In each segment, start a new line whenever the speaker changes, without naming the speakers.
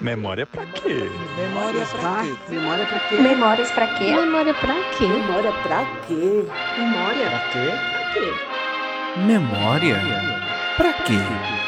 Memória pra quê?
Memória pra quê?
Memória pra quê?
Memórias pra quê?
Memória pra quê?
Memória pra quê?
Memória
Pra quê?
pra quê?
Memória? Pra quê?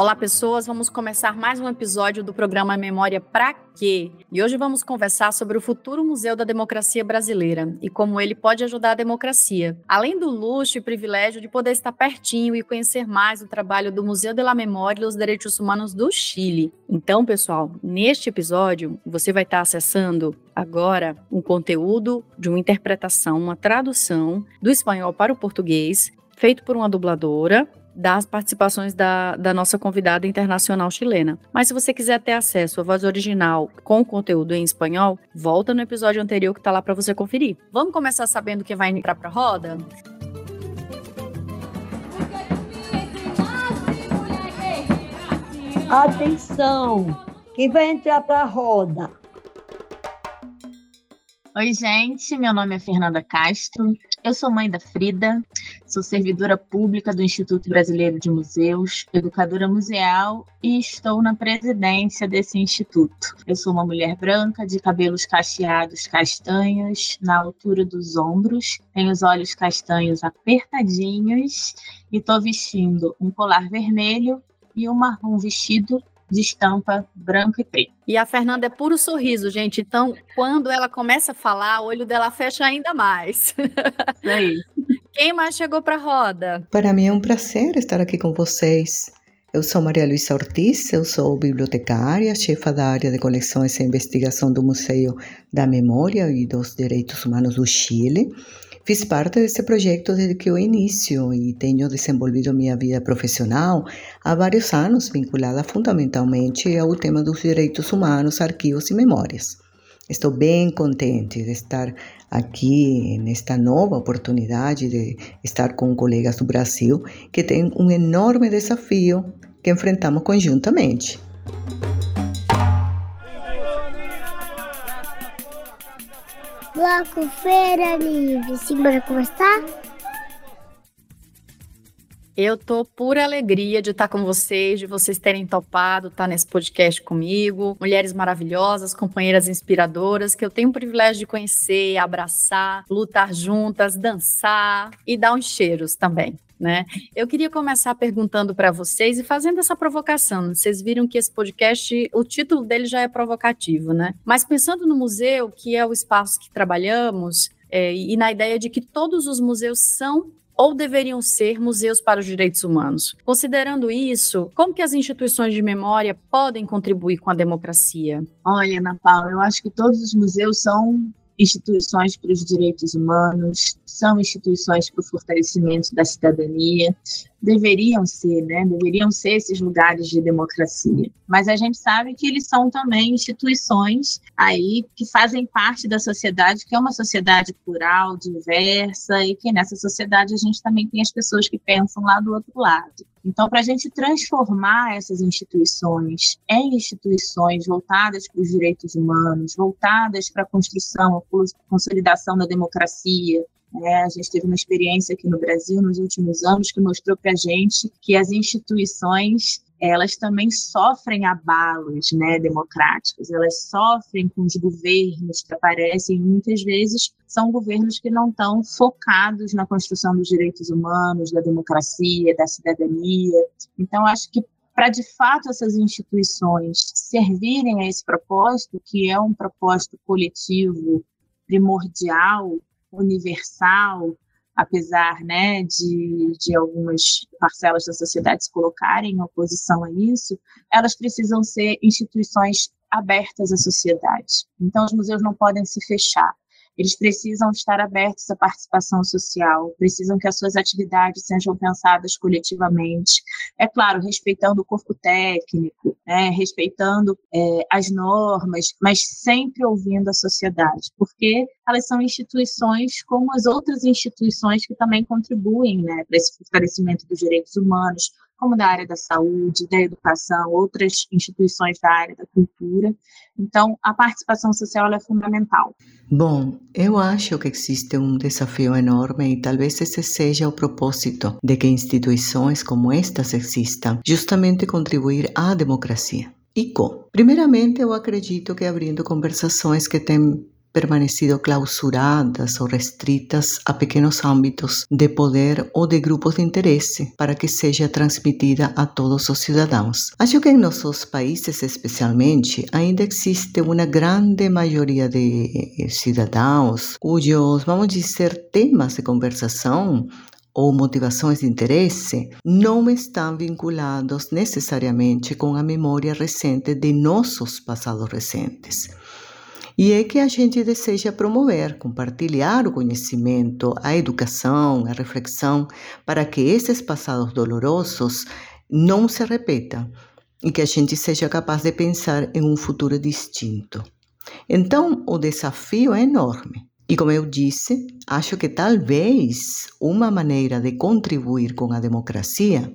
Olá, pessoas. Vamos começar mais um episódio do programa Memória Pra Quê? E hoje vamos conversar sobre o futuro Museu da Democracia Brasileira e como ele pode ajudar a democracia. Além do luxo e privilégio de poder estar pertinho e conhecer mais o trabalho do Museu de la Memória e dos Direitos Humanos do Chile. Então, pessoal, neste episódio você vai estar acessando agora um conteúdo de uma interpretação, uma tradução do espanhol para o português, feito por uma dubladora das participações da, da nossa convidada internacional chilena. Mas se você quiser ter acesso à voz original com conteúdo em espanhol, volta no episódio anterior que está lá para você conferir. Vamos começar sabendo que vai entrar para a roda?
Atenção! Quem vai entrar pra roda?
Oi, gente. Meu nome é Fernanda Castro. Eu sou mãe da Frida, sou servidora pública do Instituto Brasileiro de Museus, educadora museal e estou na presidência desse instituto. Eu sou uma mulher branca, de cabelos cacheados castanhos, na altura dos ombros, tenho os olhos castanhos apertadinhos e estou vestindo um colar vermelho e uma, um vestido de estampa branca e preta.
E a Fernanda é puro sorriso, gente. Então, quando ela começa a falar, o olho dela fecha ainda mais.
Isso aí.
Quem mais chegou para a roda?
Para mim é um prazer estar aqui com vocês. Eu sou Maria Luísa Ortiz, eu sou bibliotecária, chefa da área de coleções e investigação do Museu da Memória e dos Direitos Humanos do Chile. Fiz parte desse projeto desde que o início e tenho desenvolvido minha vida profissional há vários anos, vinculada fundamentalmente ao tema dos direitos humanos, arquivos e memórias. Estou bem contente de estar aqui nesta nova oportunidade de estar com colegas do Brasil que têm um enorme desafio que enfrentamos conjuntamente.
Bloco Feira Livre. Simbora conversar?
Eu tô pura alegria de estar com vocês, de vocês terem topado estar nesse podcast comigo. Mulheres maravilhosas, companheiras inspiradoras, que eu tenho o privilégio de conhecer, abraçar, lutar juntas, dançar e dar uns cheiros também. Né? Eu queria começar perguntando para vocês e fazendo essa provocação. Vocês viram que esse podcast, o título dele já é provocativo, né? Mas pensando no museu, que é o espaço que trabalhamos, é, e na ideia de que todos os museus são ou deveriam ser museus para os direitos humanos. Considerando isso, como que as instituições de memória podem contribuir com a democracia?
Olha, Ana Paula, eu acho que todos os museus são instituições para os direitos humanos, são instituições para o fortalecimento da cidadania, deveriam ser, né? Deveriam ser esses lugares de democracia. Mas a gente sabe que eles são também instituições aí que fazem parte da sociedade, que é uma sociedade plural, diversa, e que nessa sociedade a gente também tem as pessoas que pensam lá do outro lado. Então, para a gente transformar essas instituições em instituições voltadas para os direitos humanos, voltadas para a construção, consolidação da democracia, é, a gente teve uma experiência aqui no Brasil nos últimos anos que mostrou para a gente que as instituições elas também sofrem abalos né, democráticos, elas sofrem com os governos que aparecem, muitas vezes são governos que não estão focados na construção dos direitos humanos, da democracia, da cidadania. Então, acho que para de fato essas instituições servirem a esse propósito, que é um propósito coletivo primordial, universal, apesar né, de, de algumas parcelas da sociedade se colocarem em oposição a isso, elas precisam ser instituições abertas à sociedade. Então, os museus não podem se fechar. Eles precisam estar abertos à participação social, precisam que as suas atividades sejam pensadas coletivamente. É claro, respeitando o corpo técnico, né, respeitando é, as normas, mas sempre ouvindo a sociedade, porque elas são instituições como as outras instituições que também contribuem né, para esse fortalecimento dos direitos humanos, como da área da saúde, da educação, outras instituições da área da cultura. Então, a participação social é fundamental.
Bom, eu acho que existe um desafio enorme e talvez esse seja o propósito de que instituições como estas existam, justamente contribuir à democracia. E como? Primeiramente, eu acredito que abrindo conversações que têm permanecido clausuradas ou restritas a pequenos âmbitos de poder ou de grupos de interesse para que seja transmitida a todos os cidadãos. Acho que em nossos países, especialmente, ainda existe uma grande maioria de cidadãos cujos, vamos dizer, temas de conversação ou motivações de interesse não estão vinculados necessariamente com a memória recente de nossos passados recentes. E é que a gente deseja promover, compartilhar o conhecimento, a educação, a reflexão, para que esses passados dolorosos não se repetam e que a gente seja capaz de pensar em um futuro distinto. Então, o desafio é enorme. E como eu disse, acho que talvez uma maneira de contribuir com a democracia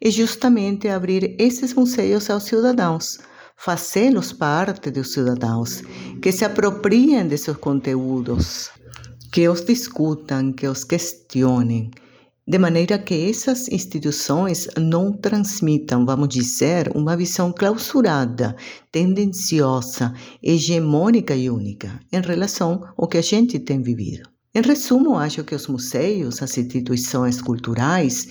é justamente abrir esses museus aos cidadãos, fazê-los parte dos cidadãos, que se apropriem de seus conteúdos, que os discutam, que os questionem, de maneira que essas instituições não transmitam, vamos dizer, uma visão clausurada, tendenciosa, hegemônica e única em relação ao que a gente tem vivido. Em resumo, acho que os museus, as instituições culturais,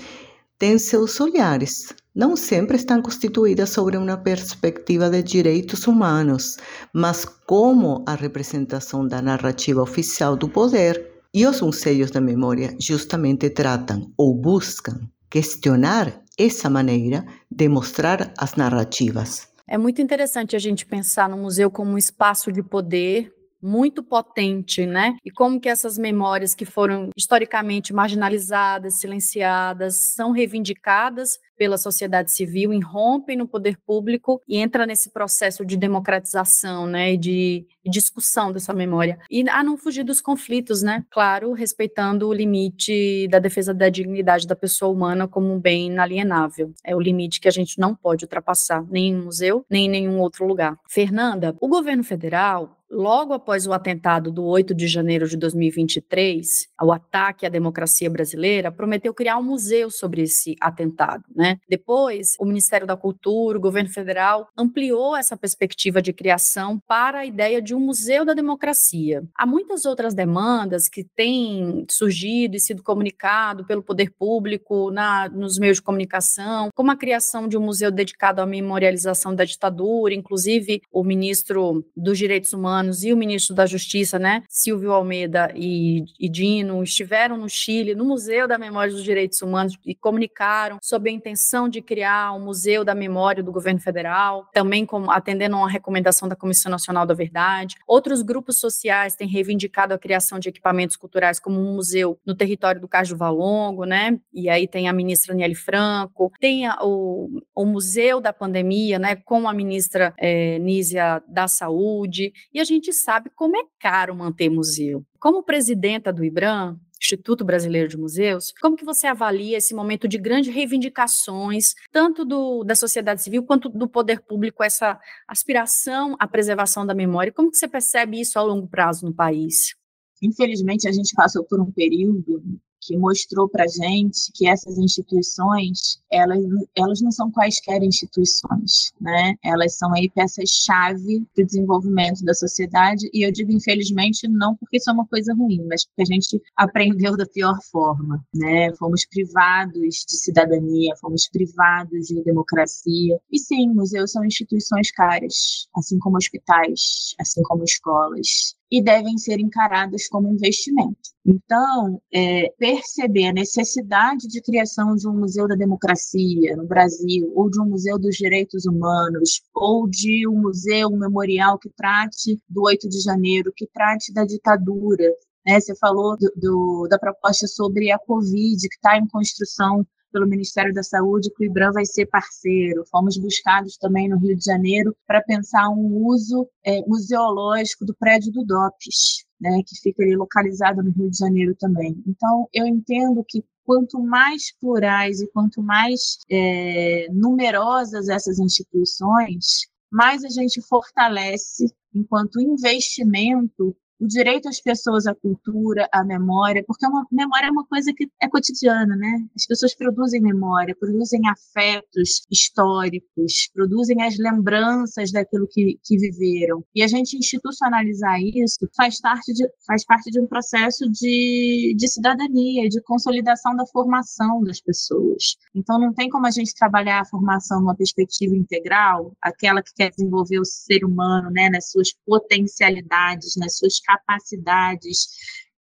têm seus olhares não sempre estão constituídas sobre uma perspectiva de direitos humanos, mas como a representação da narrativa oficial do poder. E os museus da memória justamente tratam ou buscam questionar essa maneira de mostrar as narrativas.
É muito interessante a gente pensar no museu como um espaço de poder muito potente, né? E como que essas memórias que foram historicamente marginalizadas, silenciadas, são reivindicadas pela sociedade civil, irrompem no poder público e entra nesse processo de democratização, né, e de discussão dessa memória. E a não fugir dos conflitos, né? Claro, respeitando o limite da defesa da dignidade da pessoa humana como um bem inalienável. É o limite que a gente não pode ultrapassar, nem em museu, nem em nenhum outro lugar. Fernanda, o governo federal logo após o atentado do 8 de janeiro de 2023, o ataque à democracia brasileira, prometeu criar um museu sobre esse atentado, né? Depois, o Ministério da Cultura, o governo federal, ampliou essa perspectiva de criação para a ideia de um museu da democracia. Há muitas outras demandas que têm surgido e sido comunicado pelo poder público na, nos meios de comunicação, como a criação de um museu dedicado à memorialização da ditadura, inclusive o ministro dos Direitos Humanos e o ministro da Justiça, né, Silvio Almeida e, e Dino, estiveram no Chile, no Museu da Memória dos Direitos Humanos e comunicaram sobre a intenção de criar um museu da memória do governo federal, também como, atendendo a uma recomendação da Comissão Nacional da Verdade. Outros grupos sociais têm reivindicado a criação de equipamentos culturais como um museu no território do Caju Valongo, né? E aí tem a ministra Niele Franco, tem a, o, o Museu da Pandemia, né? Com a ministra é, Nízia da Saúde. E a gente sabe como é caro manter museu. Como presidenta do IBRAM, Instituto Brasileiro de Museus, como que você avalia esse momento de grandes reivindicações, tanto do, da sociedade civil quanto do poder público, essa aspiração à preservação da memória? Como que você percebe isso a longo prazo no país?
Infelizmente, a gente passou por um período que mostrou para gente que essas instituições elas, elas não são quaisquer instituições, né? Elas são aí peças-chave para o desenvolvimento da sociedade e eu digo infelizmente não porque isso é uma coisa ruim, mas porque a gente aprendeu da pior forma, né? Fomos privados de cidadania, fomos privados de democracia e sim, museus são instituições caras, assim como hospitais, assim como escolas, e devem ser encaradas como investimento. Então, é, perceber a necessidade de criação de um museu da democracia no Brasil, ou de um museu dos direitos humanos, ou de um museu, um memorial que trate do 8 de janeiro, que trate da ditadura. Né? Você falou do, do, da proposta sobre a Covid, que está em construção pelo Ministério da Saúde que o IBRAM vai ser parceiro. Fomos buscados também no Rio de Janeiro para pensar um uso é, museológico do prédio do DOPS, né, que fica ali localizado no Rio de Janeiro também. Então, eu entendo que quanto mais plurais e quanto mais é, numerosas essas instituições, mais a gente fortalece, enquanto investimento, o direito às pessoas à cultura, à memória, porque a memória é uma coisa que é cotidiana, né? As pessoas produzem memória, produzem afetos históricos, produzem as lembranças daquilo que, que viveram. E a gente institucionalizar isso faz parte de, faz parte de um processo de, de cidadania, de consolidação da formação das pessoas. Então, não tem como a gente trabalhar a formação numa perspectiva integral, aquela que quer desenvolver o ser humano, né, nas suas potencialidades, nas suas capacidades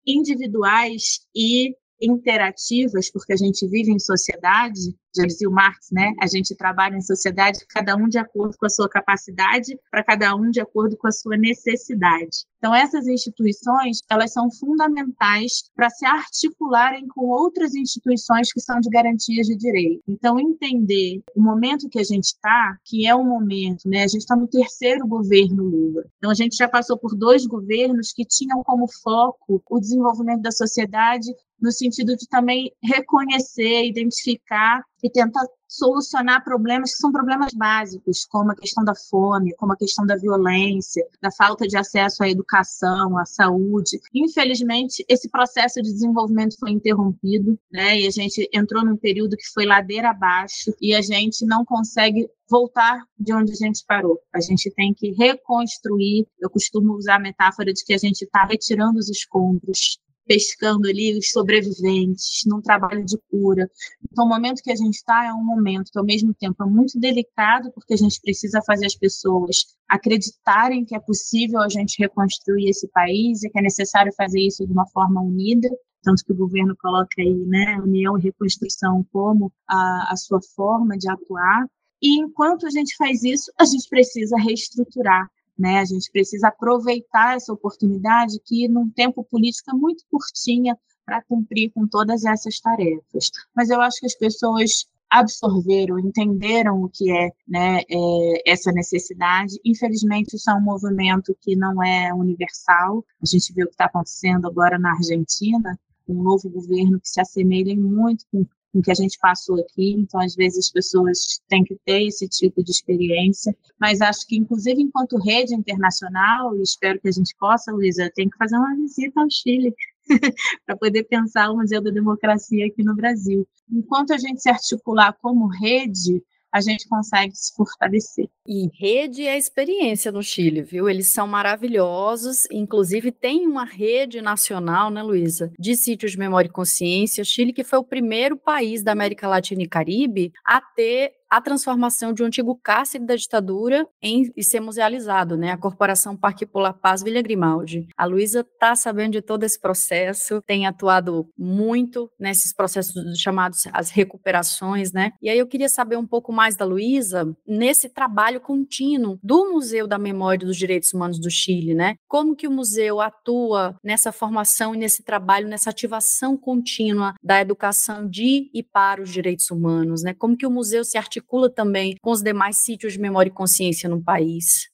individuais e interativas, porque a gente vive em sociedade, já dizia o Marx, né? A gente trabalha em sociedade, cada um de acordo com a sua capacidade, para cada um de acordo com a sua necessidade. Então, essas instituições, elas são fundamentais para se articularem com outras instituições que são de garantias de direito. Então, entender o momento que a gente está, que é um momento, né? A gente está no terceiro governo Lula. Então, a gente já passou por dois governos que tinham como foco o desenvolvimento da sociedade no sentido de também reconhecer, identificar e tentar solucionar problemas que são problemas básicos, como a questão da fome, como a questão da violência, da falta de acesso à educação, à saúde. Infelizmente, esse processo de desenvolvimento foi interrompido, né? E a gente entrou num período que foi ladeira abaixo e a gente não consegue voltar de onde a gente parou. A gente tem que reconstruir. Eu costumo usar a metáfora de que a gente está retirando os escombros pescando ali os sobreviventes, num trabalho de cura. Então, o momento que a gente está é um momento que, ao mesmo tempo, é muito delicado, porque a gente precisa fazer as pessoas acreditarem que é possível a gente reconstruir esse país e que é necessário fazer isso de uma forma unida. Tanto que o governo coloca aí, né, união e reconstrução como a, a sua forma de atuar. E enquanto a gente faz isso, a gente precisa reestruturar né? A gente precisa aproveitar essa oportunidade que, num tempo político, é muito curtinha para cumprir com todas essas tarefas. Mas eu acho que as pessoas absorveram, entenderam o que é, né, é, essa necessidade. Infelizmente, isso é um movimento que não é universal. A gente vê o que está acontecendo agora na Argentina, um novo governo que se assemelha muito com com que a gente passou aqui, então às vezes as pessoas têm que ter esse tipo de experiência, mas acho que inclusive enquanto rede internacional, e espero que a gente possa, Luísa, tem que fazer uma visita ao Chile para poder pensar o Museu da Democracia aqui no Brasil. Enquanto a gente se articular como rede, a gente consegue se fortalecer.
E rede é experiência no Chile, viu? Eles são maravilhosos, inclusive tem uma rede nacional, né, Luísa, de sítios de memória e consciência. Chile que foi o primeiro país da América Latina e Caribe a ter a transformação de um antigo cárcere da ditadura em e ser musealizado, né? A Corporação Parque Polar Paz Vila Grimaldi. A Luísa está sabendo de todo esse processo, tem atuado muito nesses processos chamados as recuperações, né? E aí eu queria saber um pouco mais da Luísa nesse trabalho contínuo do Museu da Memória dos Direitos Humanos do Chile, né? Como que o museu atua nessa formação e nesse trabalho, nessa ativação contínua da educação de e para os direitos humanos, né? Como que o museu se articula articula também com os demais sítios de memória e consciência no país?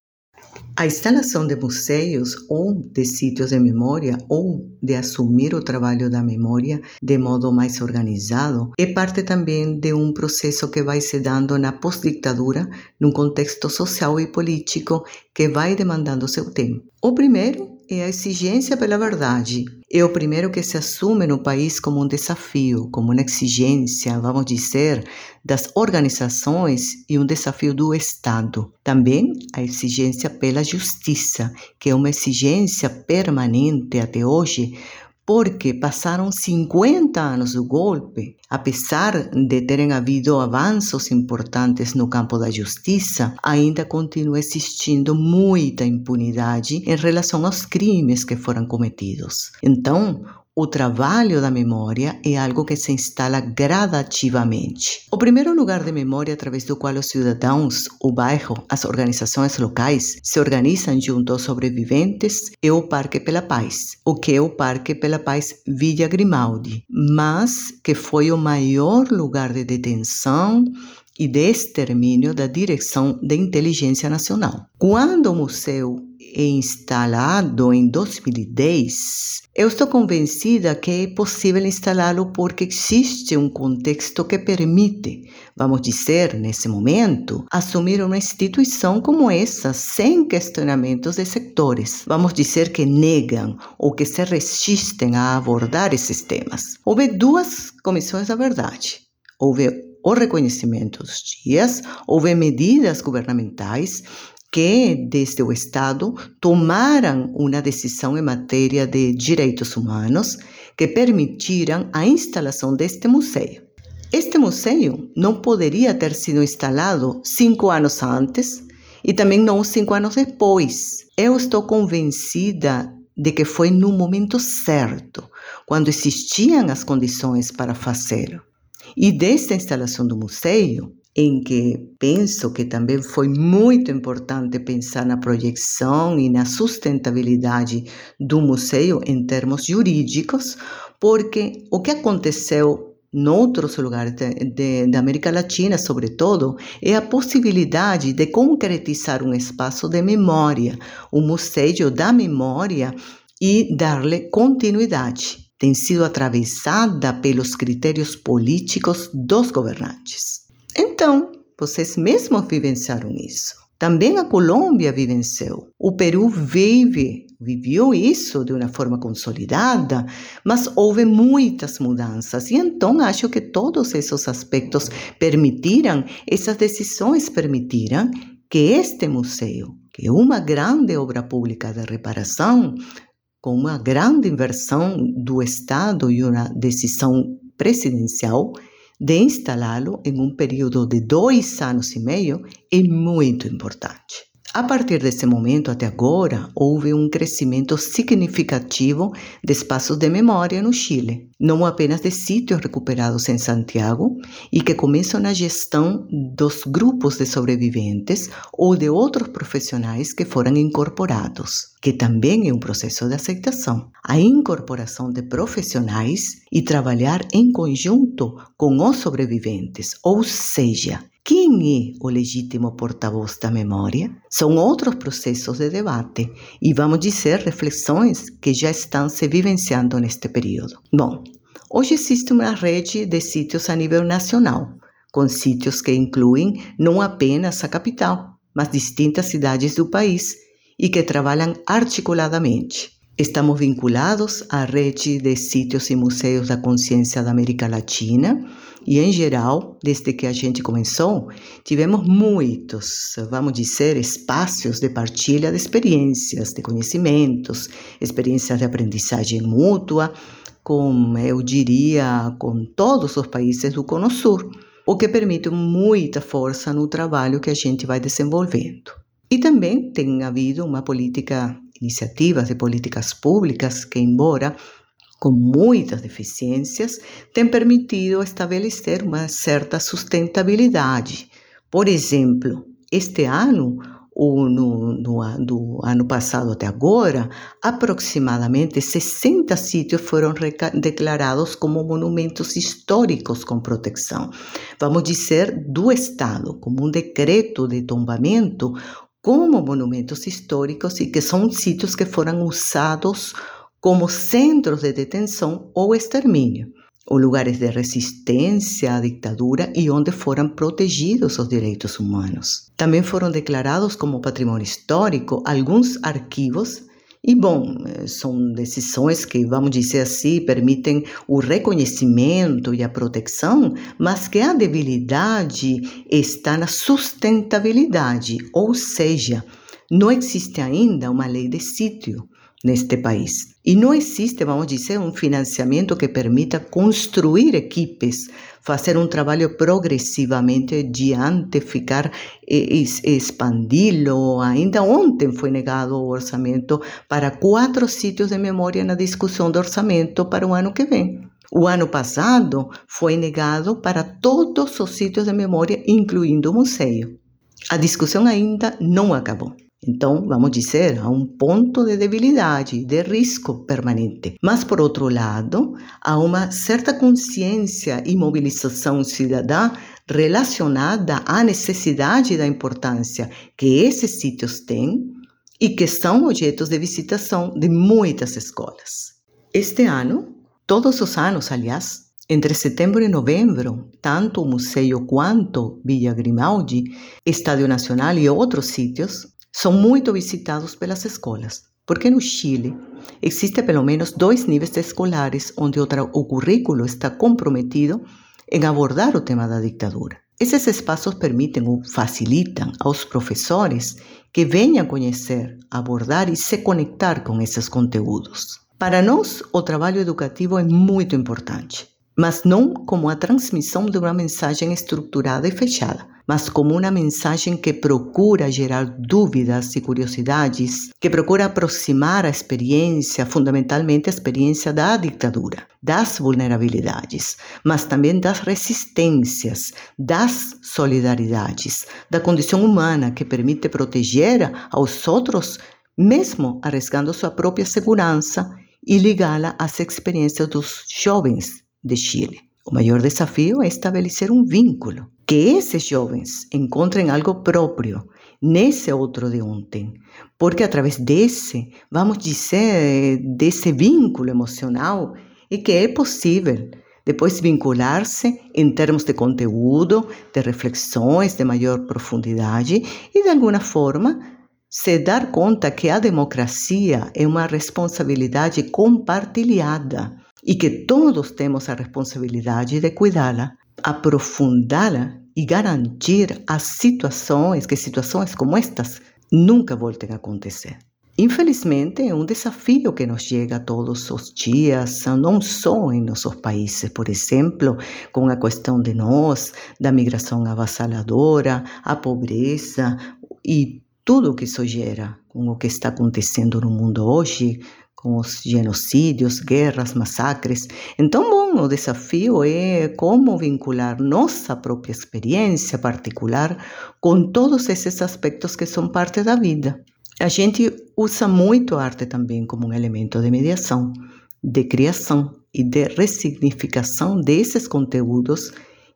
A instalação de museus ou de sítios de memória ou de assumir o trabalho da memória de modo mais organizado é parte também de um processo que vai se dando na pós-ditadura, num contexto social e político que vai demandando seu tempo. O primeiro é a exigência pela verdade. É o primeiro que se assume no país como um desafio, como uma exigência, vamos dizer, das organizações e um desafio do Estado. Também a exigência pela justiça, que é uma exigência permanente até hoje, porque passaram 50 anos do golpe, apesar de terem havido avanços importantes no campo da justiça, ainda continua existindo muita impunidade em relação aos crimes que foram cometidos. Então, o trabalho da memória é algo que se instala gradativamente. O primeiro lugar de memória através do qual os cidadãos, o bairro, as organizações locais se organizam junto aos sobreviventes é o Parque pela Paz, o que é o Parque pela Paz Villa Grimaldi, mas que foi o maior lugar de detenção e de extermínio da Direção de Inteligência Nacional. Quando o museu instalado em 2010, eu estou convencida que é possível instalá-lo porque existe um contexto que permite, vamos dizer, nesse momento, assumir uma instituição como essa sem questionamentos de sectores. Vamos dizer que negam ou que se resistem a abordar esses temas. Houve duas comissões da verdade. Houve o reconhecimento dos dias, houve medidas governamentais que, desde o Estado, tomaram uma decisão em matéria de direitos humanos que permitiram a instalação deste museu. Este museu não poderia ter sido instalado cinco anos antes e também não cinco anos depois. Eu estou convencida de que foi no momento certo, quando existiam as condições para fazê-lo. E desde a instalação do museu, em que penso que também foi muito importante pensar na projeção e na sustentabilidade do museu em termos jurídicos, porque o que aconteceu em outros lugares da América Latina, sobretudo, é a possibilidade de concretizar um espaço de memória, um museu da memória e dar-lhe continuidade. Tem sido atravessada pelos critérios políticos dos governantes. Então, vocês mesmos vivenciaram isso. Também a Colômbia vivenciou. O Peru vive, viveu isso de uma forma consolidada, mas houve muitas mudanças. E então acho que todos esses aspectos permitiram, essas decisões permitiram que este museu, que é uma grande obra pública de reparação, com uma grande inversão do Estado e uma decisão presidencial, de instalá-lo em um período de dois anos e meio é muito importante. A partir desse momento até agora, houve um crescimento significativo de espaços de memória no Chile, não apenas de sítios recuperados em Santiago e que começam na gestão dos grupos de sobreviventes ou de outros profissionais que foram incorporados, que também é um processo de aceitação. A incorporação de profissionais e trabalhar em conjunto com os sobreviventes, ou seja, quem é o legítimo porta-voz da memória? São outros processos de debate e, vamos dizer, reflexões que já estão se vivenciando neste período. Bom, hoje existe uma rede de sítios a nível nacional, com sítios que incluem não apenas a capital, mas distintas cidades do país e que trabalham articuladamente. Estamos vinculados à rede de sítios e museus da consciência da América Latina e, em geral, desde que a gente começou, tivemos muitos, vamos dizer, espaços de partilha de experiências, de conhecimentos, experiências de aprendizagem mútua, com, eu diria, com todos os países do Cono Sur, o que permite muita força no trabalho que a gente vai desenvolvendo. E também tem havido uma política, iniciativas de políticas públicas que, embora com muitas deficiências, tem permitido estabelecer uma certa sustentabilidade. Por exemplo, este ano, ou no, no, do ano passado até agora, aproximadamente 60 sítios foram declarados como monumentos históricos com proteção. Vamos dizer, do Estado, como um decreto de tombamento, como monumentos históricos e que são sítios que foram usados como centros de detenção ou extermínio, ou lugares de resistência à ditadura e onde foram protegidos os direitos humanos. Também foram declarados como patrimônio histórico alguns arquivos e, bom, eh, são decisões que, vamos dizer assim, permitem o reconhecimento e a proteção, mas que a debilidade está na sustentabilidade, ou seja, não existe ainda uma lei de sítio neste país. E não existe, vamos dizer, um financiamento que permita construir equipes, fazer um trabalho progressivamente diante, ficar expandi-lo. Ainda ontem foi negado o orçamento para quatro sítios de memória na discussão do orçamento para o ano que vem. O ano passado foi negado para todos os sítios de memória, incluindo o museu. A discussão ainda não acabou. Então, vamos dizer, há um ponto de debilidade, de risco permanente. Mas, por outro lado, há uma certa consciência e mobilização cidadã relacionada à necessidade da importância que esses sítios têm e que são objetos de visitação de muitas escolas. Este ano, todos os anos, aliás, entre setembro e novembro, tanto o museu quanto Villa Grimaldi, Estádio Nacional e outros sítios são muito visitados pelas escolas, porque no Chile existe pelo menos dois níveis escolares onde o currículo está comprometido em abordar o tema da ditadura. Esses espaços permitem ou facilitam aos professores que venham conhecer, abordar e se conectar com esses conteúdos. Para nós, o trabalho educativo é muito importante, mas não como a transmissão de uma mensagem estruturada e fechada, mas como uma mensagem que procura gerar dúvidas e curiosidades, que procura aproximar a experiência, fundamentalmente a experiência da ditadura, das vulnerabilidades, mas também das resistências, das solidariedades, da condição humana que permite proteger aos outros, mesmo arriscando sua própria segurança e ligá-la às experiências dos jovens de Chile. O maior desafio é estabelecer um vínculo, que esses jovens encontrem algo próprio nesse outro de ontem, porque através desse, vamos dizer, desse vínculo emocional, é que é possível depois vincular-se em termos de conteúdo, de reflexões de maior profundidade e, de alguma forma, se dar conta que a democracia é uma responsabilidade compartilhada e que todos temos a responsabilidade de cuidá-la, aprofundá-la e garantir as situações, que situações como estas nunca voltem a acontecer. Infelizmente, é um desafio que nos chega todos os dias, não só em nossos países, por exemplo, com a questão de nós, da migração avassaladora, a pobreza e tudo o que isso gera, com o que está acontecendo no mundo hoje, com os genocídios, guerras, massacres. Então, bom, o desafio é como vincular nossa própria experiência particular com todos esses aspectos que são parte da vida. A gente usa muito a arte também como um elemento de mediação, de criação e de ressignificação desses conteúdos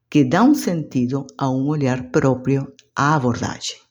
que dão sentido a um olhar próprio à abordagem.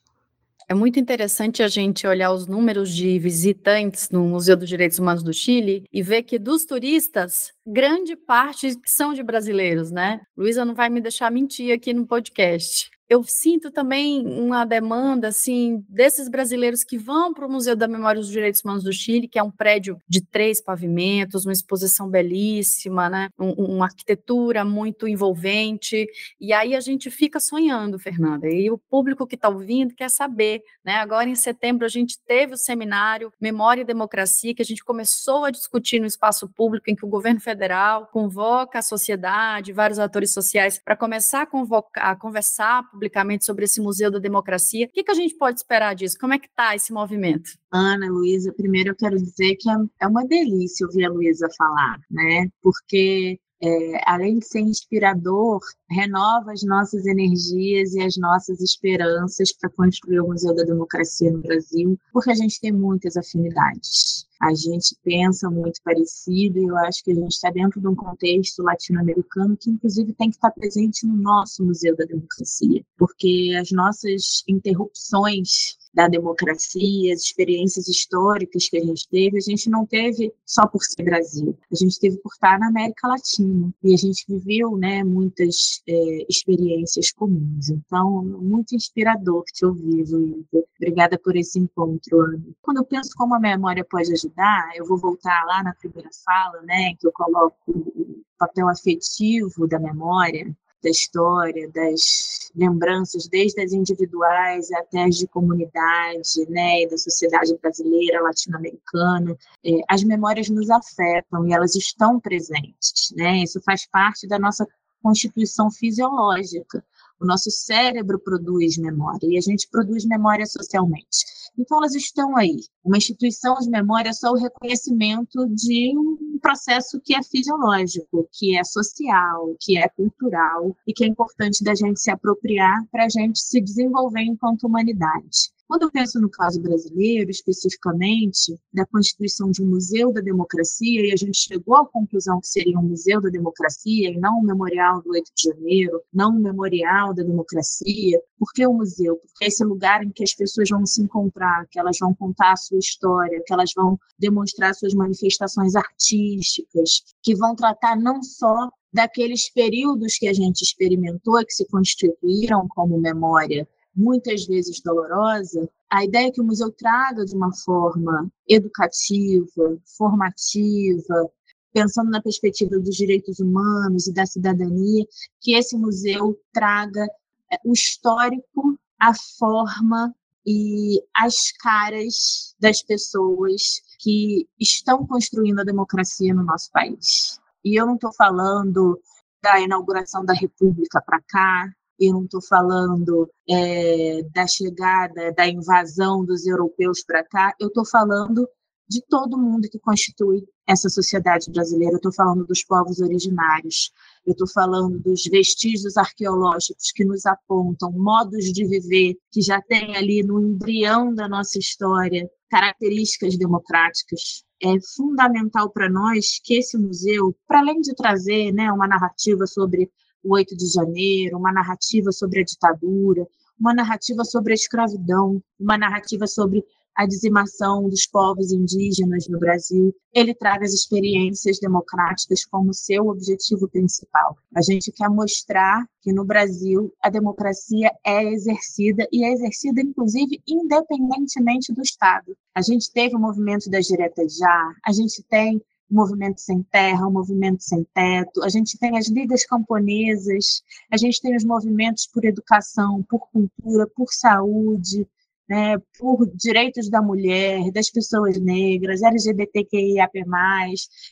É muito interessante a gente olhar os números de visitantes no Museu dos Direitos Humanos do Chile e ver que dos turistas, grande parte são de brasileiros, né? Luísa não vai me deixar mentir aqui no podcast eu sinto também uma demanda assim desses brasileiros que vão para o Museu da Memória dos Direitos Humanos do Chile, que é um prédio de três pavimentos, uma exposição belíssima, né? Um, uma arquitetura muito envolvente. E aí a gente fica sonhando, Fernanda. E o público que está ouvindo quer saber, né? Agora em setembro a gente teve o seminário Memória e Democracia que a gente começou a discutir no espaço público, em que o governo federal convoca a sociedade, vários atores sociais para começar a convocar, a conversar publicamente sobre esse Museu da Democracia. O que, que a gente pode esperar disso? Como é que está esse movimento?
Ana, Luísa, primeiro eu quero dizer que é, é uma delícia ouvir a Luísa falar, né? Porque é, além de ser inspirador, renova as nossas energias e as nossas esperanças para construir o Museu da Democracia no Brasil, porque a gente tem muitas afinidades a gente pensa muito parecido e eu acho que a gente está dentro de um contexto latino-americano que, inclusive, tem que estar presente no nosso Museu da Democracia, porque as nossas interrupções da democracia, as experiências históricas que a gente teve, a gente não teve só por ser Brasil, a gente teve por estar na América Latina e a gente viveu, né, muitas é, experiências comuns. Então, muito inspirador te ouvir, Luísa. Obrigada por esse encontro, Ana. Quando eu penso como a memória pode ajudar, eu vou voltar lá na primeira fala, né, que eu coloco o papel afetivo da memória da história, das lembranças, desde as individuais até as de comunidade, né, e da sociedade brasileira, latino-americana. É, as memórias nos afetam e elas estão presentes, né? Isso faz parte da nossa constituição fisiológica. O nosso cérebro produz memória e a gente produz memória socialmente. Então, elas estão aí. Uma instituição de memória é só o reconhecimento de um processo que é fisiológico, que é social, que é cultural e que é importante da gente se apropriar para a gente se desenvolver enquanto humanidade. Quando eu penso no caso brasileiro, especificamente, da constituição de um museu da democracia, e a gente chegou à conclusão que seria um museu da democracia e não um memorial do 8 de janeiro, não um memorial da democracia. Por que o museu? Porque é esse lugar em que as pessoas vão se encontrar, que elas vão contar a sua história, que elas vão demonstrar suas manifestações artísticas, que vão tratar não só daqueles períodos que a gente experimentou que se constituíram como memória muitas vezes dolorosa, a ideia é que o museu traga de uma forma educativa, formativa, pensando na perspectiva dos direitos humanos e da cidadania, que esse museu traga é, o histórico, a forma e as caras das pessoas que estão construindo a democracia no nosso país. E eu não estou falando da inauguração da República para cá, eu não estou falando é, da chegada, da invasão dos europeus para cá, eu estou falando de todo mundo que constitui essa sociedade brasileira. Eu estou falando dos povos originários, eu estou falando dos vestígios arqueológicos que nos apontam modos de viver que já tem ali no embrião da nossa história características democráticas. É fundamental para nós que esse museu, para além de trazer né, uma narrativa sobre o 8 de janeiro, uma narrativa sobre a ditadura, uma narrativa sobre a escravidão, uma narrativa sobre a dizimação dos povos indígenas no Brasil, ele traga as experiências democráticas como seu objetivo principal. A gente quer mostrar que no Brasil a democracia é exercida e é exercida, inclusive, independentemente do Estado. A gente teve o movimento das diretas já, a gente tem o movimento sem terra, o movimento sem teto, a gente tem as ligas camponesas, a gente tem os movimentos por educação, por cultura, por saúde, né, por direitos da mulher, das pessoas negras, LGBTQIAP+.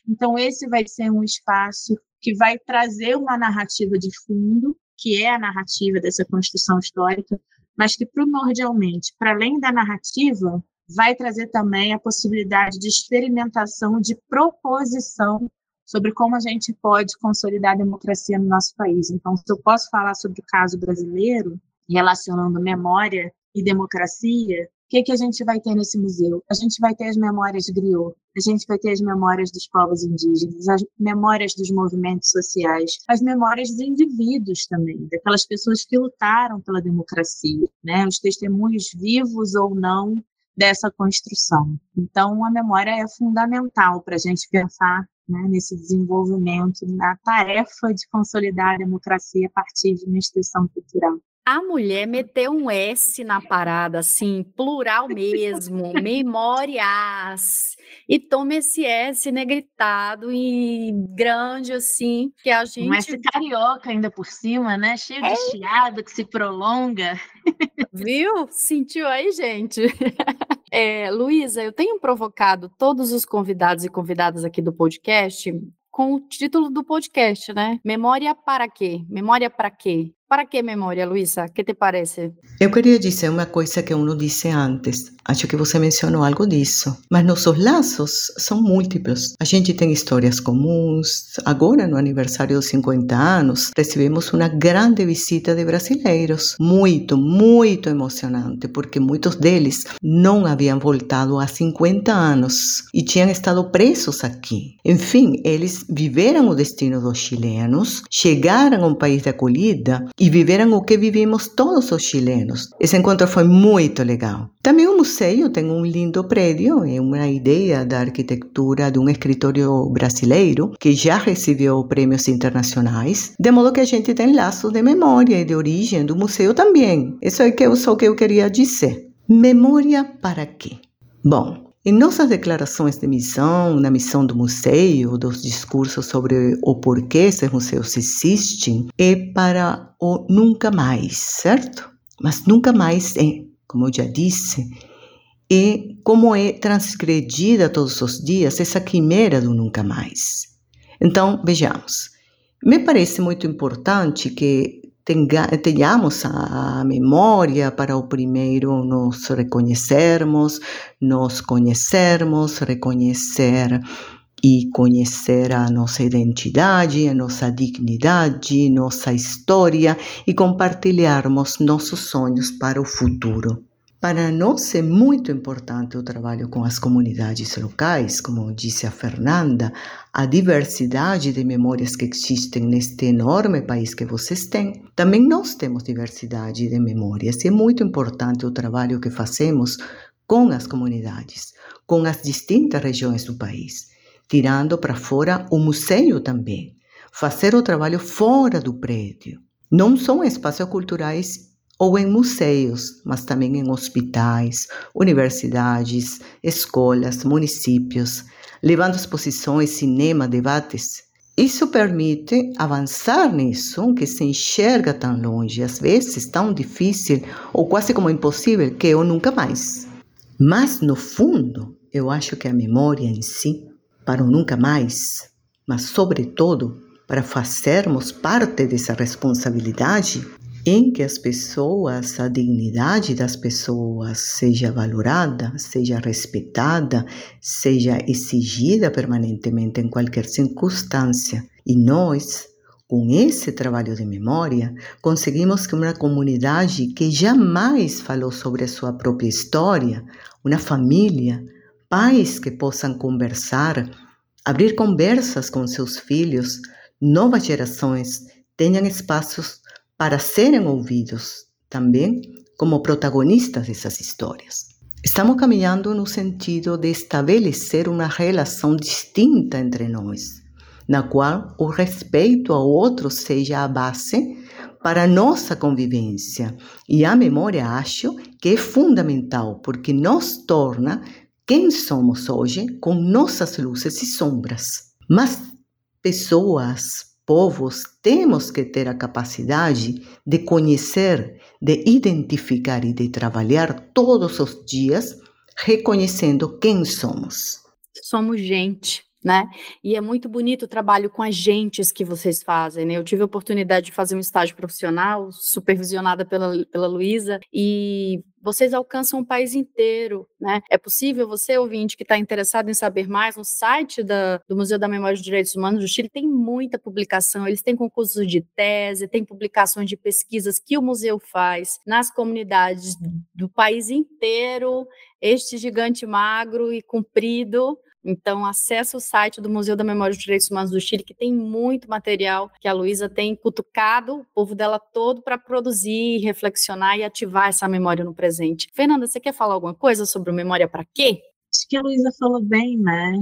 Então, esse vai ser um espaço que vai trazer uma narrativa de fundo, que é a narrativa dessa construção histórica, mas que, primordialmente, para além da narrativa, vai trazer também a possibilidade de experimentação, de proposição sobre como a gente pode consolidar a democracia no nosso país. Então, se eu posso falar sobre o caso brasileiro, relacionando memória e democracia, o que, que a gente vai ter nesse museu? A gente vai ter as memórias griot, a gente vai ter as memórias dos povos indígenas, as memórias dos movimentos sociais, as memórias dos indivíduos também, daquelas pessoas que lutaram pela democracia, né? os testemunhos vivos ou não dessa construção. Então, a memória é fundamental para a gente pensar né, nesse desenvolvimento, na tarefa de consolidar a democracia a partir de uma instituição cultural.
A mulher meteu um S na parada, assim, plural mesmo, memórias. E toma esse S negritado e grande, assim, que a gente. Um
S carioca ainda por cima, né? Cheio é. de chiado que se prolonga.
Viu? Sentiu aí, gente? É, Luísa, eu tenho provocado todos os convidados e convidadas aqui do podcast com o título do podcast, né? Memória para quê? Memória para quê? Para que memória, Luísa? O que te parece?
Eu queria dizer uma coisa que eu não disse antes. Acho que você mencionou algo disso. Mas nossos laços são múltiplos. A gente tem histórias comuns. Agora, no aniversário dos 50 anos, recebemos uma grande visita de brasileiros. Muito, muito emocionante, porque muitos deles não haviam voltado há 50 anos e tinham estado presos aqui. Enfim, eles viveram o destino dos chilenos, chegaram a um país de acolhida viveram o que vivimos todos os chilenos. Esse encontro foi muito legal. Também o museu tem um lindo prédio, é uma ideia da arquitetura de um escritório brasileiro que já recebeu prêmios internacionais, de modo que a gente tem laços de memória e de origem do museu também. Isso é que só que eu queria dizer. Memória para quê? Bom, em nossas declarações de missão, na missão do museu, dos discursos sobre o porquê esses museus existem, é para o nunca mais, certo? Mas nunca mais é, como eu já disse, é como é transgredida todos os dias essa quimera do nunca mais. Então, vejamos. Me parece muito importante que tenga, a memória para o primeiro nos reconhecermos, nos conhecermos, reconhecer e conhecer a nossa identidade, a nossa dignidade, nossa história e compartilharmos nossos sonhos para o futuro. Para nós é muito importante o trabalho com as comunidades locais, como disse a Fernanda, a diversidade de memórias que existem neste enorme país que vocês têm. Também nós temos diversidade de memórias e é muito importante o trabalho que fazemos com as comunidades, com as distintas regiões do país, tirando para fora o museu também, fazer o trabalho fora do prédio. Não são espaços culturais ou em museus, mas também em hospitais, universidades, escolas, municípios, levando exposições, cinema, debates. Isso permite avançar nisso que se enxerga tão longe, às vezes tão difícil ou quase como impossível, que o nunca mais. Mas, no fundo, eu acho que a memória em si, para o nunca mais, mas, sobretudo, para fazermos parte dessa responsabilidade, em que as pessoas, a dignidade das pessoas seja valorada, seja respeitada, seja exigida permanentemente em qualquer circunstância. E nós, com esse trabalho de memória, conseguimos que uma comunidade que jamais falou sobre a sua própria história, uma família, pais que possam conversar, abrir conversas com seus filhos, novas gerações tenham espaços para serem ouvidos também como protagonistas dessas histórias. Estamos caminhando no sentido de estabelecer uma relação distinta entre nós, na qual o respeito ao outro seja a base para a nossa convivência. E a memória acho que é fundamental, porque nos torna quem somos hoje com nossas luzes e sombras. Mas pessoas, povos temos que ter a capacidade de conhecer, de identificar e de trabalhar todos os dias, reconhecendo quem somos.
Somos gente né? E é muito bonito o trabalho com agentes que vocês fazem, né? Eu tive a oportunidade de fazer um estágio profissional, supervisionada pela, pela Luísa, e vocês alcançam o país inteiro, né? É possível você, ouvinte, que está interessado em saber mais, no site da, do Museu da Memória dos Direitos Humanos do Chile tem muita publicação, eles têm concursos de tese, tem publicações de pesquisas que o museu faz nas comunidades do país inteiro, este gigante magro e comprido, então, acesse o site do Museu da Memória dos Direitos Humanos do Chile, que tem muito material que a Luísa tem cutucado o povo dela todo para produzir, reflexionar e ativar essa memória no presente. Fernanda, você quer falar alguma coisa sobre memória para quê?
Acho que a Luísa falou bem, né?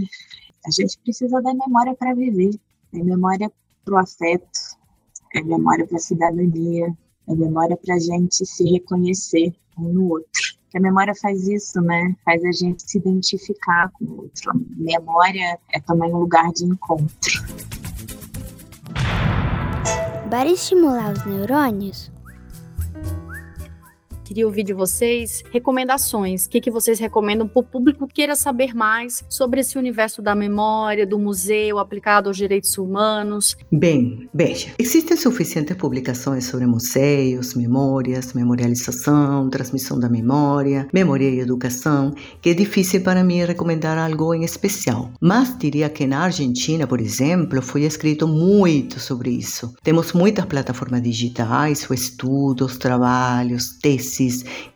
A gente precisa da memória para viver, é memória para o afeto, é memória para a cidadania, é memória para a gente se reconhecer um no outro a memória faz isso, né? Faz a gente se identificar com o outro. A memória é também um lugar de encontro.
Para estimular os neurônios,
Queria ouvir de vocês recomendações. O que, que vocês recomendam para o público que queira saber mais sobre esse universo da memória, do museu aplicado aos direitos humanos?
Bem, veja, existem suficientes publicações sobre museus, memórias, memorialização, transmissão da memória, memória e educação, que é difícil para mim recomendar algo em especial. Mas diria que na Argentina, por exemplo, foi escrito muito sobre isso. Temos muitas plataformas digitais, estudos, trabalhos, teses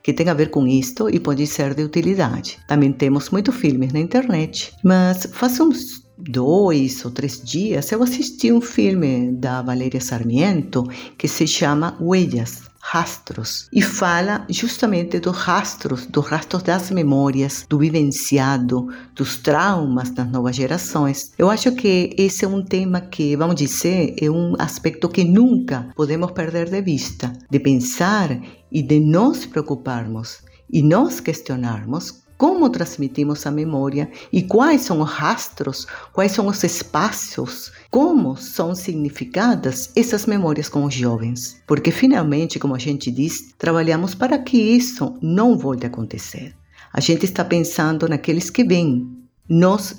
que tem a ver com isto e pode ser de utilidade. Também temos muitos filmes na internet, mas faz uns dois ou três dias eu assisti um filme da Valéria Sarmiento que se chama Huellas rastros e fala justamente dos rastros, dos rastros das memórias, do vivenciado, dos traumas das novas gerações. Eu acho que esse é um tema que, vamos dizer, é um aspecto que nunca podemos perder de vista, de pensar e de nos preocuparmos e nos questionarmos como transmitimos a memória e quais são os rastros, quais são os espaços, como são significadas essas memórias com os jovens. Porque finalmente, como a gente diz, trabalhamos para que isso não volte a acontecer. A gente está pensando naqueles que vêm, nós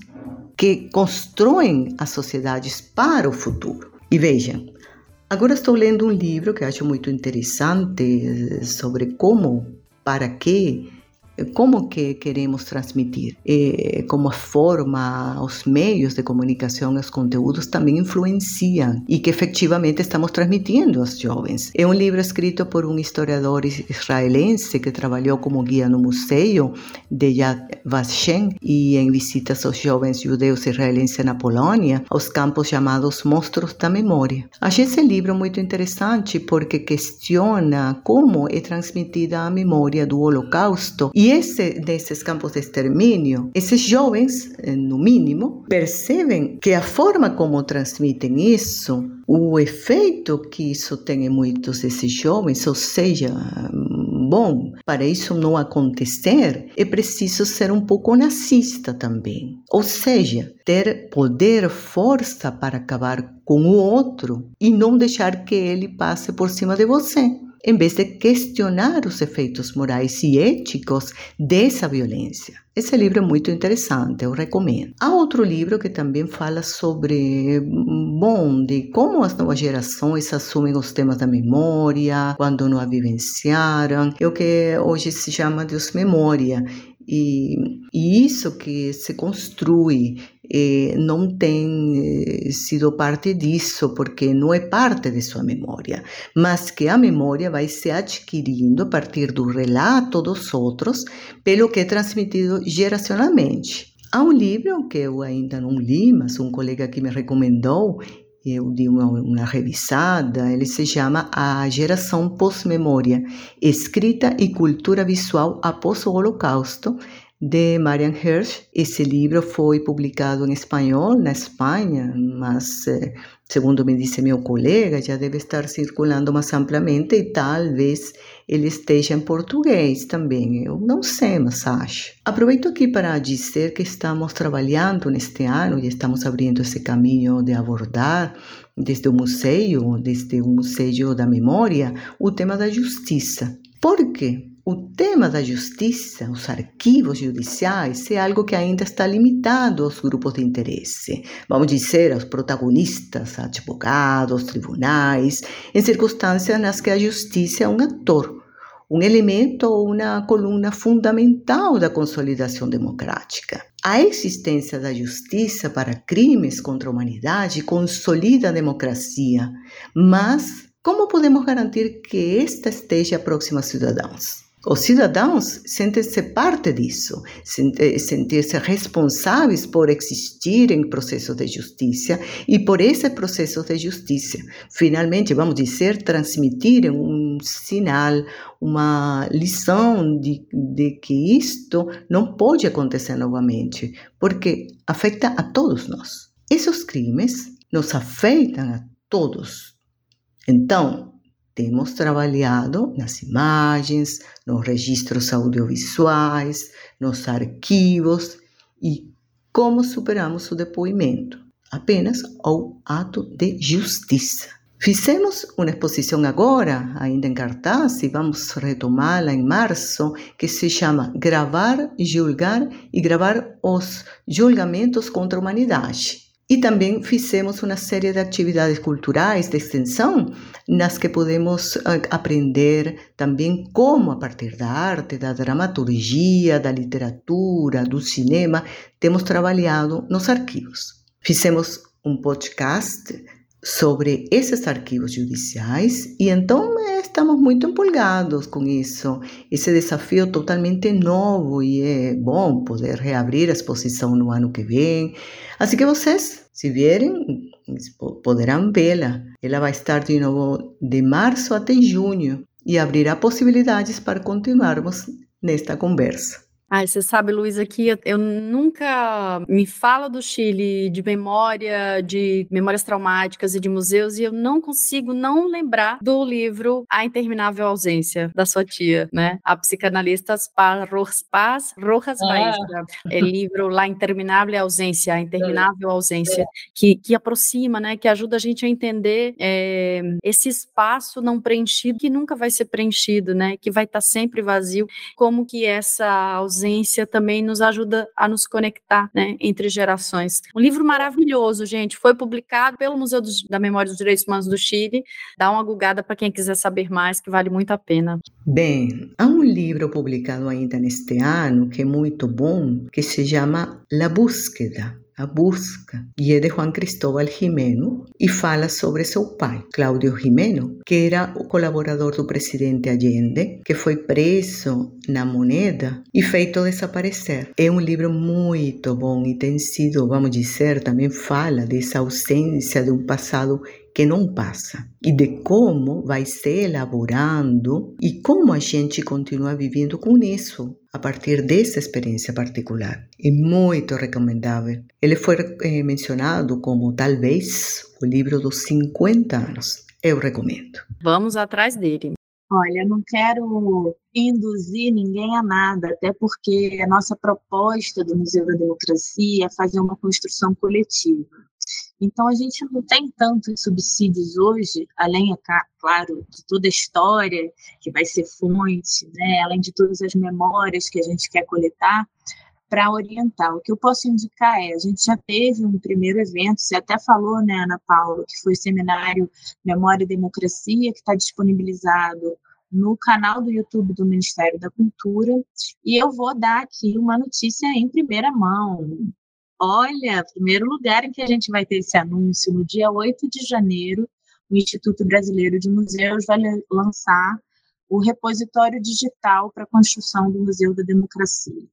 que constroem as sociedades para o futuro. E vejam, agora estou lendo um livro que acho muito interessante sobre como, para que como que queremos transmitir, eh, como a forma, os meios de comunicação, os conteúdos também influenciam e que efetivamente estamos transmitindo aos jovens. É um livro escrito por um historiador israelense que trabalhou como guia no museu de Yad Vashem e em visitas aos jovens judeus israelenses na Polônia, aos campos chamados Monstros da Memória. Achei esse livro muito interessante porque questiona como é transmitida a memória do Holocausto e esse, nesses campos de extermínio, esses jovens, eh, no mínimo, percebem que a forma como transmitem isso, o efeito que isso tem em muitos desses jovens, ou seja, bom, para isso não acontecer, é preciso ser um pouco nazista também. Ou seja, ter poder, força para acabar com o outro e não deixar que ele passe por cima de você em vez de questionar os efeitos morais e éticos dessa violência. Esse livro é muito interessante, eu recomendo. Há outro livro que também fala sobre, bom, de como as novas gerações assumem os temas da memória, quando não a vivenciaram, é o que hoje se chama de memória. E, e isso que se construi eh, não tem sido parte disso, porque não é parte de sua memória, mas que a memória vai se adquirindo a partir do relato dos outros, pelo que é transmitido geracionalmente. Há um livro que eu ainda não li, mas um colega que me recomendou, eu dei uma, uma revisada, ele se chama A Geração Pós-Memória, Escrita e Cultura Visual após o Holocausto, de Marian Hirsch. Esse livro foi publicado em espanhol na Espanha, mas, eh, segundo me disse meu colega, já deve estar circulando mais amplamente e talvez ele esteja em português também. Eu não sei, mas acho. Aproveito aqui para dizer que estamos trabalhando neste ano e estamos abrindo esse caminho de abordar desde o museu, desde o Museu da Memória, o tema da justiça. Por quê? O tema da justiça, os arquivos judiciais, é algo que ainda está limitado aos grupos de interesse, vamos dizer, aos protagonistas, advogados, tribunais, em circunstâncias nas que a justiça é um ator, um elemento ou uma coluna fundamental da consolidação democrática. A existência da justiça para crimes contra a humanidade consolida a democracia, mas como podemos garantir que esta esteja próxima aos cidadãos? Os cidadãos sentem-se parte disso, sentir-se responsáveis por existir em processos de justiça e por esse processo de justiça, finalmente, vamos dizer, transmitir um sinal, uma lição de, de que isto não pode acontecer novamente, porque afeta a todos nós. Esses crimes nos afetam a todos. Então, temos trabalhado nas imagens, nos registros audiovisuais, nos arquivos e como superamos o depoimento, apenas ao ato de justiça. Fizemos uma exposição agora, ainda em cartaz, e vamos retomá-la em março, que se chama Gravar, Julgar e Gravar os Julgamentos contra a Humanidade. E também fizemos uma série de atividades culturais de extensão, nas que podemos eh, aprender também como, a partir da arte, da dramaturgia, da literatura, do cinema, temos trabalhado nos arquivos. Fizemos um podcast sobre esses arquivos judiciais e então eh, estamos muito empolgados com isso. Esse desafio totalmente novo e é bom poder reabrir a exposição no ano que vem. Assim que vocês, se vierem, poderão vê-la. Ela vai estar de novo de março até junho e abrirá possibilidades para continuarmos nesta conversa.
Ai, você sabe, Luísa, que eu nunca me fala do Chile de memória, de memórias traumáticas e de museus, e eu não consigo não lembrar do livro A Interminável Ausência, da sua tia, né? A psicanalista Paz, Paz Rojas ah. É livro La Interminável Ausência, A Interminável Ausência, que, que aproxima, né? Que ajuda a gente a entender é, esse espaço não preenchido, que nunca vai ser preenchido, né? Que vai estar sempre vazio, como que essa ausência ausência também nos ajuda a nos conectar né, entre gerações. Um livro maravilhoso, gente. Foi publicado pelo Museu dos, da Memória dos Direitos Humanos do Chile. Dá uma gugada para quem quiser saber mais, que vale muito a pena.
Bem, há um livro publicado ainda neste ano que é muito bom, que se chama La Búsqueda a busca, e é de Juan Cristóbal Jimeno e fala sobre seu pai, Cláudio Jimeno, que era o colaborador do presidente Allende, que foi preso na moneda e feito desaparecer. É um livro muito bom e tem sido, vamos dizer, também fala dessa ausência de um passado que não passa e de como vai se elaborando e como a gente continua vivendo com isso a partir dessa experiência particular. É muito recomendável. Ele foi eh, mencionado como talvez o livro dos 50 anos. Eu recomendo.
Vamos atrás dele.
Olha, não quero induzir ninguém a nada, até porque a nossa proposta do Museu da Democracia é fazer uma construção coletiva. Então, a gente não tem tantos subsídios hoje, além, é claro, de toda a história que vai ser fonte, né, além de todas as memórias que a gente quer coletar, para orientar. O que eu posso indicar é, a gente já teve um primeiro evento, você até falou, né, Ana Paula, que foi o seminário Memória e Democracia, que está disponibilizado no canal do YouTube do Ministério da Cultura, e eu vou dar aqui uma notícia em primeira mão. Olha, primeiro lugar em que a gente vai ter esse anúncio, no dia 8 de janeiro, o Instituto Brasileiro de Museus vai lançar o repositório digital para a construção do Museu da Democracia.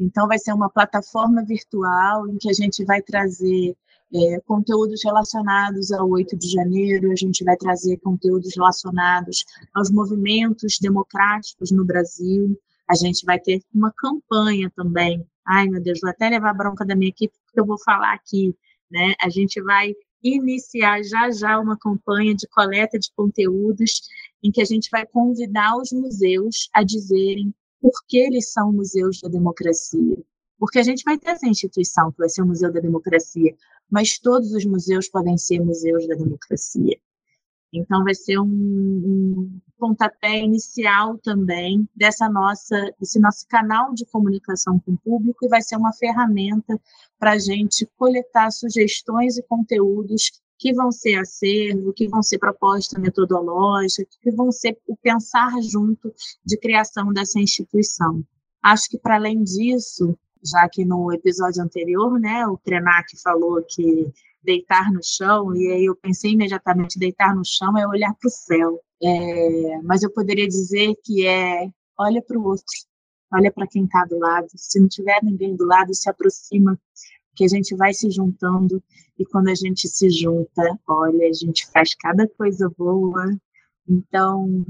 Então, vai ser uma plataforma virtual em que a gente vai trazer é, conteúdos relacionados ao 8 de janeiro, a gente vai trazer conteúdos relacionados aos movimentos democráticos no Brasil, a gente vai ter uma campanha também Ai, meu Deus, vou até levar bronca da minha equipe, porque eu vou falar aqui, né? A gente vai iniciar já já uma campanha de coleta de conteúdos em que a gente vai convidar os museus a dizerem por que eles são museus da democracia. Porque a gente vai ter essa instituição que vai ser o Museu da Democracia, mas todos os museus podem ser museus da democracia. Então, vai ser um, um pontapé inicial também dessa nossa, desse nosso canal de comunicação com o público e vai ser uma ferramenta para a gente coletar sugestões e conteúdos que vão ser acervo, que vão ser proposta metodológica, que vão ser o pensar junto de criação dessa instituição. Acho que, para além disso, já que no episódio anterior, né, o Krenak falou que deitar no chão, e aí eu pensei imediatamente, deitar no chão é olhar para o céu. É, mas eu poderia dizer que é olha para o outro, olha para quem está do lado. Se não tiver ninguém do lado, se aproxima, que a gente vai se juntando, e quando a gente se junta, olha, a gente faz cada coisa boa. Então,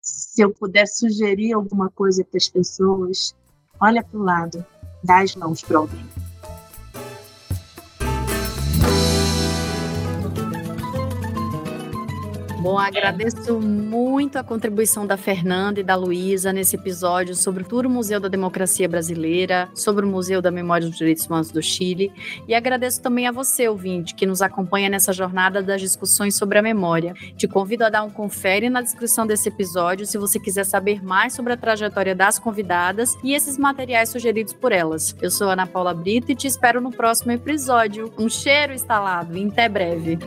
se eu puder sugerir alguma coisa para as pessoas, olha para o lado, dá as mãos para alguém.
Bom, agradeço muito a contribuição da Fernanda e da Luísa nesse episódio sobre o Museu da Democracia Brasileira, sobre o Museu da Memória dos Direitos Humanos do Chile, e agradeço também a você, ouvinte, que nos acompanha nessa jornada das discussões sobre a memória. Te convido a dar um confere na descrição desse episódio se você quiser saber mais sobre a trajetória das convidadas e esses materiais sugeridos por elas. Eu sou Ana Paula Brito e te espero no próximo episódio. Um cheiro instalado e até breve.